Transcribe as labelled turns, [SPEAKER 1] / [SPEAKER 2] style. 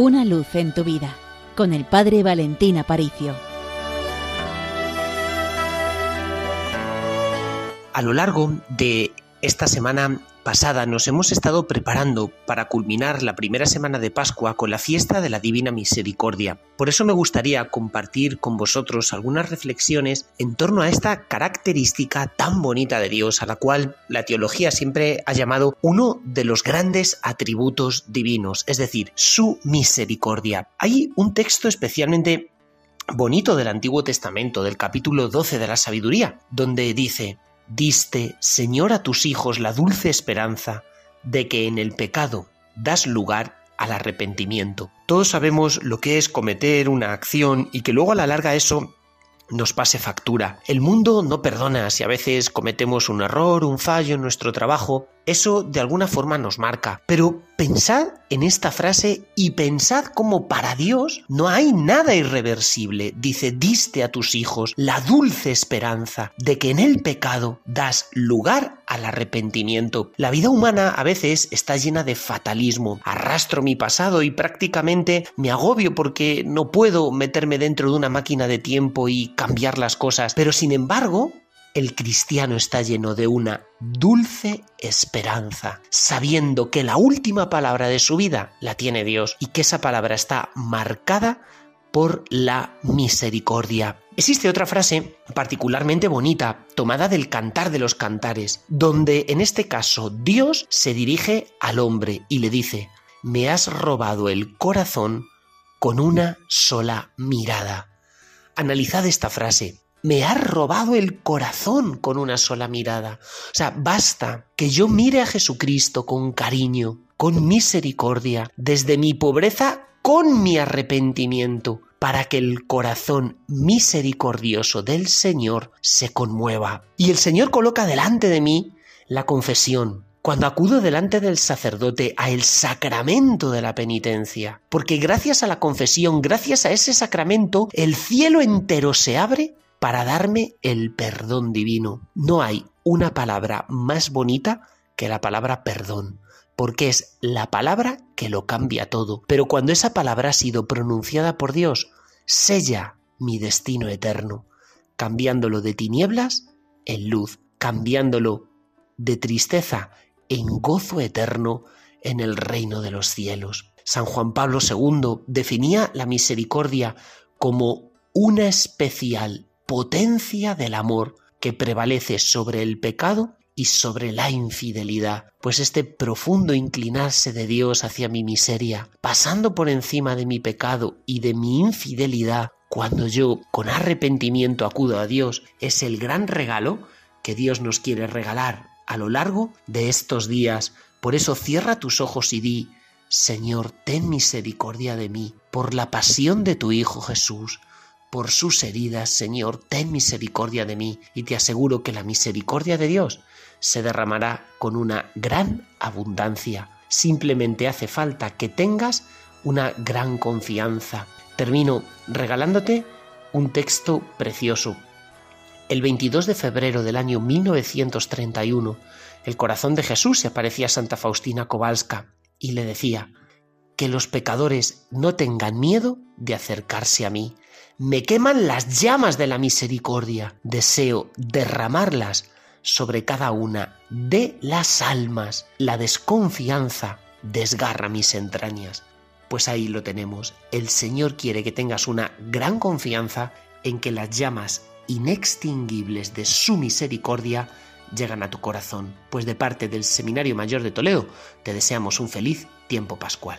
[SPEAKER 1] Una luz en tu vida con el Padre Valentín Aparicio.
[SPEAKER 2] A lo largo de esta semana pasada nos hemos estado preparando para culminar la primera semana de Pascua con la fiesta de la Divina Misericordia. Por eso me gustaría compartir con vosotros algunas reflexiones en torno a esta característica tan bonita de Dios, a la cual la teología siempre ha llamado uno de los grandes atributos divinos, es decir, su misericordia. Hay un texto especialmente bonito del Antiguo Testamento, del capítulo 12 de la Sabiduría, donde dice, Diste, Señor, a tus hijos la dulce esperanza de que en el pecado das lugar al arrepentimiento. Todos sabemos lo que es cometer una acción y que luego a la larga eso nos pase factura. El mundo no perdona si a veces cometemos un error, un fallo en nuestro trabajo, eso de alguna forma nos marca. Pero pensad en esta frase y pensad como para Dios no hay nada irreversible. Dice, diste a tus hijos la dulce esperanza de que en el pecado das lugar al arrepentimiento. La vida humana a veces está llena de fatalismo. Arrastro mi pasado y prácticamente me agobio porque no puedo meterme dentro de una máquina de tiempo y cambiar las cosas. Pero sin embargo, el cristiano está lleno de una dulce esperanza, sabiendo que la última palabra de su vida la tiene Dios y que esa palabra está marcada por la misericordia. Existe otra frase particularmente bonita, tomada del Cantar de los Cantares, donde en este caso Dios se dirige al hombre y le dice, me has robado el corazón con una sola mirada. Analizad esta frase me ha robado el corazón con una sola mirada. O sea, basta que yo mire a Jesucristo con cariño, con misericordia, desde mi pobreza, con mi arrepentimiento, para que el corazón misericordioso del Señor se conmueva. Y el Señor coloca delante de mí la confesión, cuando acudo delante del sacerdote a el sacramento de la penitencia, porque gracias a la confesión, gracias a ese sacramento, el cielo entero se abre para darme el perdón divino. No hay una palabra más bonita que la palabra perdón, porque es la palabra que lo cambia todo. Pero cuando esa palabra ha sido pronunciada por Dios, sella mi destino eterno, cambiándolo de tinieblas en luz, cambiándolo de tristeza en gozo eterno en el reino de los cielos. San Juan Pablo II definía la misericordia como una especial potencia del amor que prevalece sobre el pecado y sobre la infidelidad, pues este profundo inclinarse de Dios hacia mi miseria, pasando por encima de mi pecado y de mi infidelidad, cuando yo con arrepentimiento acudo a Dios, es el gran regalo que Dios nos quiere regalar a lo largo de estos días. Por eso cierra tus ojos y di, Señor, ten misericordia de mí, por la pasión de tu Hijo Jesús, por sus heridas, Señor, ten misericordia de mí, y te aseguro que la misericordia de Dios se derramará con una gran abundancia. Simplemente hace falta que tengas una gran confianza. Termino regalándote un texto precioso. El 22 de febrero del año 1931, el corazón de Jesús se aparecía a Santa Faustina Kowalska y le decía, que los pecadores no tengan miedo de acercarse a mí, me queman las llamas de la misericordia. Deseo derramarlas sobre cada una de las almas. La desconfianza desgarra mis entrañas. Pues ahí lo tenemos. El Señor quiere que tengas una gran confianza en que las llamas inextinguibles de su misericordia llegan a tu corazón. Pues de parte del Seminario Mayor de Toledo te deseamos un feliz tiempo pascual.